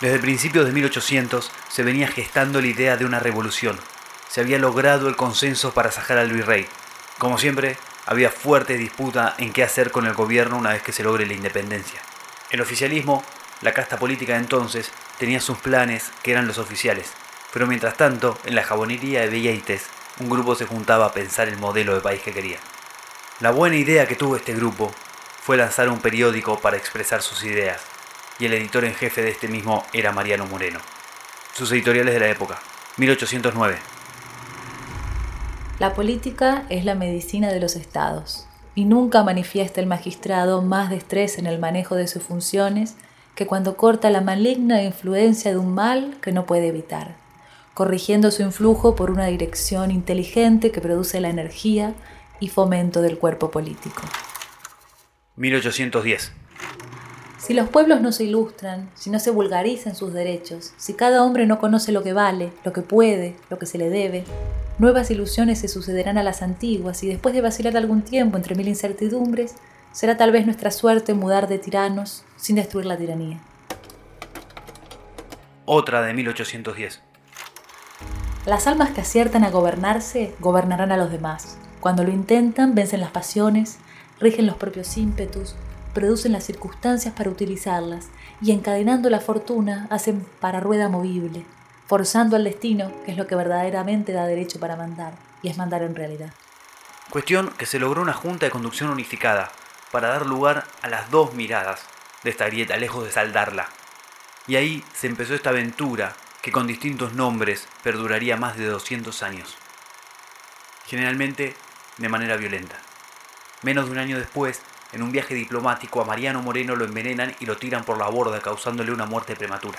Desde principios de 1800 se venía gestando la idea de una revolución. Se había logrado el consenso para sacar al virrey. Como siempre, había fuerte disputa en qué hacer con el gobierno una vez que se logre la independencia. El oficialismo, la casta política de entonces, tenía sus planes que eran los oficiales. Pero mientras tanto, en la jabonería de Belleites, un grupo se juntaba a pensar el modelo de país que quería. La buena idea que tuvo este grupo fue lanzar un periódico para expresar sus ideas y el editor en jefe de este mismo era Mariano Moreno. Sus editoriales de la época, 1809. La política es la medicina de los estados y nunca manifiesta el magistrado más destreza en el manejo de sus funciones que cuando corta la maligna influencia de un mal que no puede evitar, corrigiendo su influjo por una dirección inteligente que produce la energía y fomento del cuerpo político. 1810. Si los pueblos no se ilustran, si no se vulgarizan sus derechos, si cada hombre no conoce lo que vale, lo que puede, lo que se le debe, nuevas ilusiones se sucederán a las antiguas y después de vacilar algún tiempo entre mil incertidumbres, será tal vez nuestra suerte mudar de tiranos sin destruir la tiranía. Otra de 1810. Las almas que aciertan a gobernarse gobernarán a los demás. Cuando lo intentan, vencen las pasiones, rigen los propios ímpetus, producen las circunstancias para utilizarlas y encadenando la fortuna hacen para rueda movible, forzando al destino, que es lo que verdaderamente da derecho para mandar, y es mandar en realidad. Cuestión que se logró una junta de conducción unificada para dar lugar a las dos miradas de esta grieta, lejos de saldarla. Y ahí se empezó esta aventura que con distintos nombres perduraría más de 200 años. Generalmente de manera violenta. Menos de un año después, en un viaje diplomático a Mariano Moreno lo envenenan y lo tiran por la borda causándole una muerte prematura.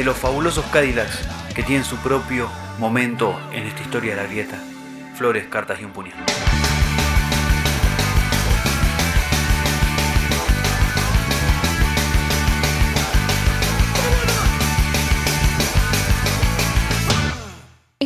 De los fabulosos Cadillacs que tienen su propio momento en esta historia de la grieta. Flores, cartas y un puñal.